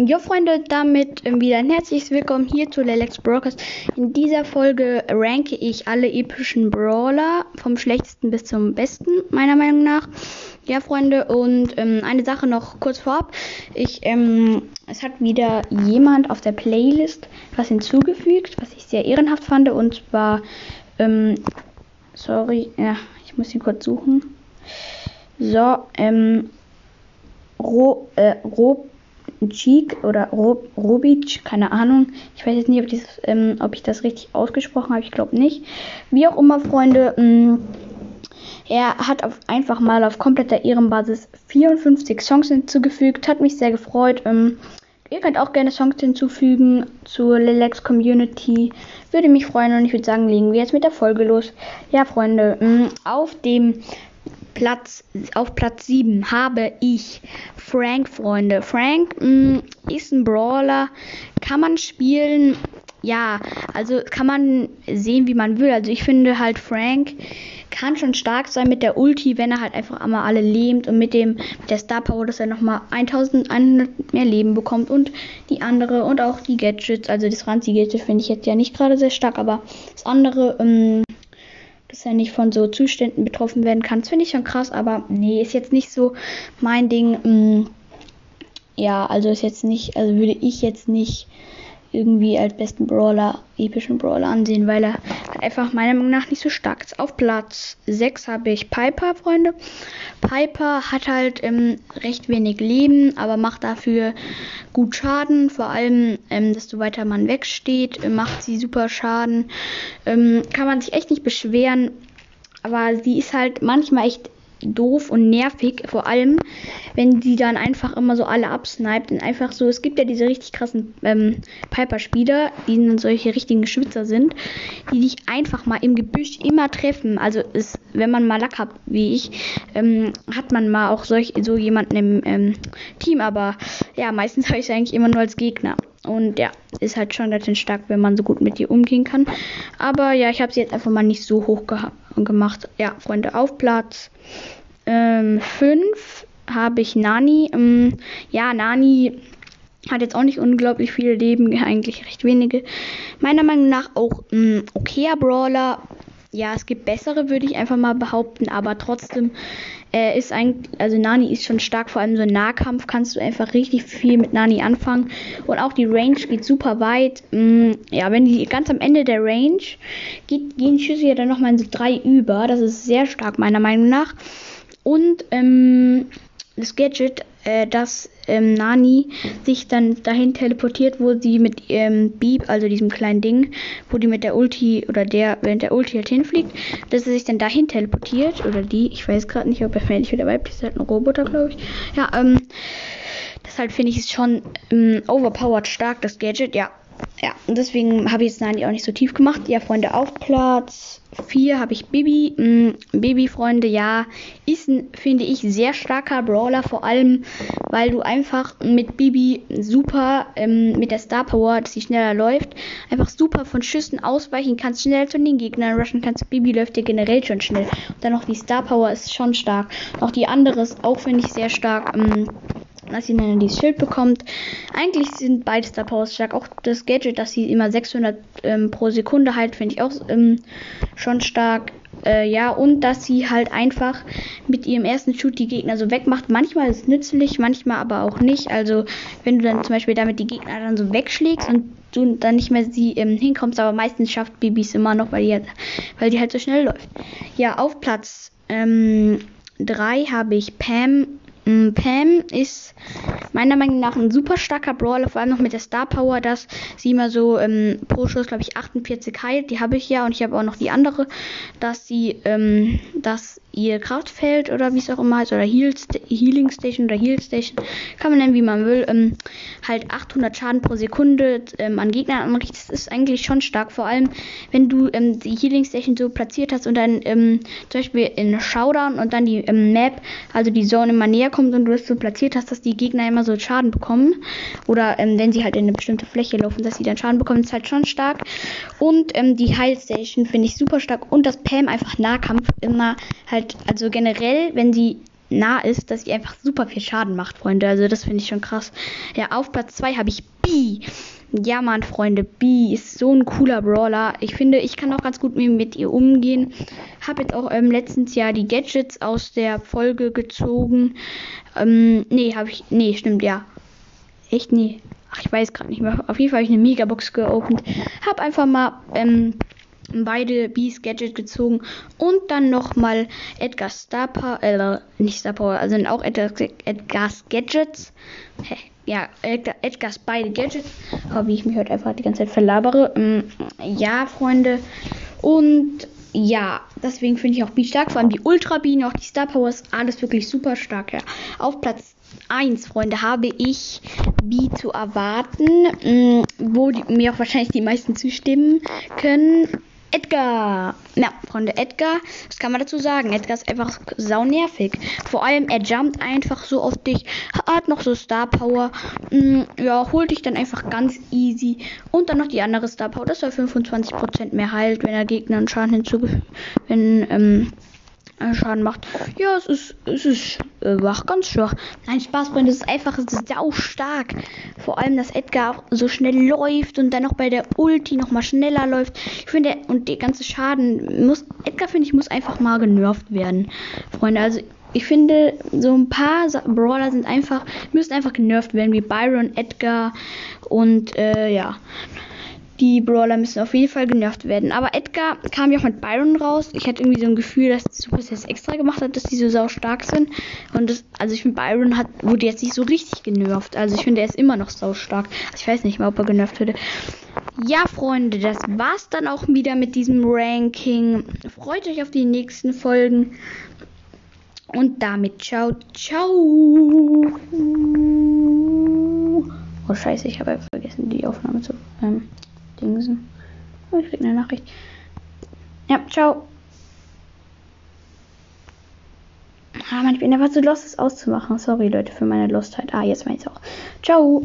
Jo Freunde, damit wieder ein herzliches Willkommen hier zu Lelex Brokers. In dieser Folge ranke ich alle epischen Brawler vom schlechtesten bis zum besten, meiner Meinung nach. Ja Freunde, und ähm, eine Sache noch kurz vorab. Ich, ähm, es hat wieder jemand auf der Playlist was hinzugefügt, was ich sehr ehrenhaft fand. Und zwar, ähm, sorry, ja, ich muss ihn kurz suchen. So, ähm, Ro, äh, Ro Cheek oder Rob, Robic, keine Ahnung. Ich weiß jetzt nicht, ob, dieses, ähm, ob ich das richtig ausgesprochen habe. Ich glaube nicht. Wie auch immer, Freunde. Mh, mm, er hat auf, einfach mal auf kompletter Ehrenbasis 54 Songs hinzugefügt. Hat mich sehr gefreut. Ähm, ihr könnt auch gerne Songs hinzufügen zur Lelex Community. Würde mich freuen und ich würde sagen, legen wir jetzt mit der Folge los. Ja, Freunde, mm, auf dem Platz, auf Platz 7 habe ich Frank, Freunde. Frank mh, mm, ist ein Brawler, kann man spielen. Ja, also kann man sehen, wie man will. Also ich finde halt Frank kann schon stark sein mit der Ulti, wenn er halt einfach einmal alle lähmt und mit dem mit der Star Power, dass er nochmal 1100 mehr Leben bekommt und die andere und auch die Gadgets, also das Ranzi Gadget finde ich jetzt ja nicht gerade sehr stark, aber das andere ähm, dass er nicht von so Zuständen betroffen werden kann. Das finde ich schon krass, aber nee, ist jetzt nicht so mein Ding. Mm, ja, also ist jetzt nicht, also würde ich jetzt nicht irgendwie als besten Brawler, epischen Brawler ansehen, weil er einfach meiner Meinung nach nicht so stark ist. Auf Platz 6 habe ich Piper, Freunde. Piper hat halt ähm, recht wenig Leben, aber macht dafür gut Schaden. Vor allem, ähm, desto weiter man wegsteht, äh, macht sie super Schaden. Ähm, kann man sich echt nicht beschweren. Aber sie ist halt manchmal echt doof und nervig, vor allem, wenn die dann einfach immer so alle absniped und einfach so, es gibt ja diese richtig krassen ähm, Piper-Spieler, die dann solche richtigen Schwitzer sind, die dich einfach mal im Gebüsch immer treffen. Also ist, wenn man mal Lack hat, wie ich, ähm, hat man mal auch solch, so jemanden im ähm, Team, aber ja, meistens habe ich es eigentlich immer nur als Gegner. Und ja, ist halt schon ganz schön stark, wenn man so gut mit ihr umgehen kann. Aber ja, ich habe sie jetzt einfach mal nicht so hoch ge gemacht. Ja, Freunde, auf Platz 5 ähm, habe ich Nani. Ähm, ja, Nani hat jetzt auch nicht unglaublich viele Leben, eigentlich recht wenige. Meiner Meinung nach auch ein okayer Brawler. Ja, es gibt bessere, würde ich einfach mal behaupten, aber trotzdem äh, ist eigentlich, also Nani ist schon stark, vor allem so im Nahkampf kannst du einfach richtig viel mit Nani anfangen. Und auch die Range geht super weit. Mm, ja, wenn die ganz am Ende der Range geht, gehen Schüsse ja dann nochmal in so drei über. Das ist sehr stark, meiner Meinung nach. Und ähm, das Gadget, äh, dass ähm, Nani sich dann dahin teleportiert, wo sie mit ähm, Beep, also diesem kleinen Ding, wo die mit der Ulti oder der, während der Ulti halt hinfliegt, dass er sich dann dahin teleportiert oder die, ich weiß gerade nicht, ob er männlich oder weiblich ist, halt ein Roboter, glaube ich. Ja, ähm, deshalb finde ich es schon ähm, overpowered stark, das Gadget, ja. Ja, und deswegen habe ich jetzt Nani auch nicht so tief gemacht. Ja, Freunde, auf Platz 4 habe ich Bibi. Mm, Bibi, Freunde, ja, ist ein, finde ich, sehr starker Brawler, vor allem, weil du einfach mit Bibi super, ähm, mit der Star Power, dass sie schneller läuft, einfach super von Schüssen ausweichen kannst, schnell zu den Gegnern rushen kannst. Bibi läuft dir generell schon schnell. Und dann noch die Star Power ist schon stark. Auch die andere ist auch, finde ich, sehr stark. Ähm, dass sie dann dieses Schild bekommt. Eigentlich sind beide Star Powers stark. Auch das Gadget, dass sie immer 600 ähm, pro Sekunde halt, finde ich auch ähm, schon stark. Äh, ja, und dass sie halt einfach mit ihrem ersten Shoot die Gegner so wegmacht. Manchmal ist es nützlich, manchmal aber auch nicht. Also, wenn du dann zum Beispiel damit die Gegner dann so wegschlägst und du dann nicht mehr sie ähm, hinkommst, aber meistens schafft Bibis immer noch, weil die, halt, weil die halt so schnell läuft. Ja, auf Platz 3 ähm, habe ich Pam Pam ist meiner Meinung nach ein super starker Brawler, vor allem noch mit der Star Power, dass sie immer so ähm, pro Schuss, glaube ich, 48 heilt. Die habe ich ja und ich habe auch noch die andere, dass sie, ähm, dass ihr Kraftfeld oder wie es auch immer heißt, oder Heal Healing Station oder Heal Station, kann man nennen, wie man will, ähm, halt 800 Schaden pro Sekunde ähm, an Gegnern anrichtet. Das ist eigentlich schon stark, vor allem wenn du ähm, die Healing Station so platziert hast und dann ähm, zum Beispiel in Showdown und dann die Map, also die Zone immer näher kommt und du das so platziert hast, dass die Gegner immer so Schaden bekommen oder ähm, wenn sie halt in eine bestimmte Fläche laufen, dass sie dann Schaden bekommen, ist halt schon stark. Und die Heal Station finde ich super stark und das Pam einfach Nahkampf immer halt, also generell, wenn sie nah ist, dass sie einfach super viel Schaden macht, Freunde. Also das finde ich schon krass. Ja, auf Platz 2 habe ich B. Ja, Mann, Freunde, B ist so ein cooler Brawler. Ich finde, ich kann auch ganz gut mit ihr umgehen. Habe jetzt auch ähm, letztens ja die Gadgets aus der Folge gezogen. Ähm, nee, habe ich. Nee, stimmt, ja. Echt nie. Ach, ich weiß gerade nicht mehr. Auf jeden Fall habe ich eine Megabox geopend. Hab einfach mal ähm, beide Bees Gadget gezogen und dann nochmal Edgar Star Power, äh, nicht Star Power, also auch Edgar, Edgar's Gadgets. Hä? Ja, Edgar, Edgars beide Gadgets. Aber wie ich mich heute einfach die ganze Zeit verlabere. Ähm, ja, Freunde. Und ja, deswegen finde ich auch B stark. Vor allem die Ultra Biene, auch die Star Powers, alles wirklich super stark. Ja. Auf Platz 1, Freunde, habe ich B zu erwarten, mm, wo die, mir auch wahrscheinlich die meisten zustimmen können. Edgar. Ja, Freunde, Edgar, was kann man dazu sagen? Edgar ist einfach sau nervig. Vor allem, er jumpt einfach so auf dich, hat noch so Star Power. Mm, ja, holt dich dann einfach ganz easy. Und dann noch die andere Star Power, dass er 25% mehr heilt, wenn er Gegnern Schaden hinzugefügt, wenn, ähm, Schaden macht. Ja, es ist, es ist äh, wach, ganz schwach. Nein, Spaß, Freunde, es ist einfach sau stark. Vor allem, dass Edgar so schnell läuft und dann noch bei der Ulti noch mal schneller läuft. Ich finde, und der ganze Schaden muss, Edgar finde ich, muss einfach mal genervt werden. Freunde, also ich finde, so ein paar Brawler sind einfach, müssen einfach genervt werden, wie Byron, Edgar und äh, ja die Brawler müssen auf jeden Fall genervt werden. Aber Edgar kam ja auch mit Byron raus. Ich hatte irgendwie so ein Gefühl, dass Super das extra gemacht hat, dass die so sau stark sind. Und das, also ich finde, Byron hat, wurde jetzt nicht so richtig genervt. Also ich finde, er ist immer noch sau stark. Also ich weiß nicht mal, ob er genervt würde. Ja, Freunde, das war's dann auch wieder mit diesem Ranking. Freut euch auf die nächsten Folgen. Und damit ciao, ciao. Oh scheiße, ich habe vergessen, die Aufnahme zu. Ähm Dingsen. Oh, ich krieg eine Nachricht. Ja, ciao. Ah, Mann, ich bin einfach zu lost, das auszumachen. Sorry, Leute, für meine Lostheit. Ah, jetzt meine ich auch. Ciao.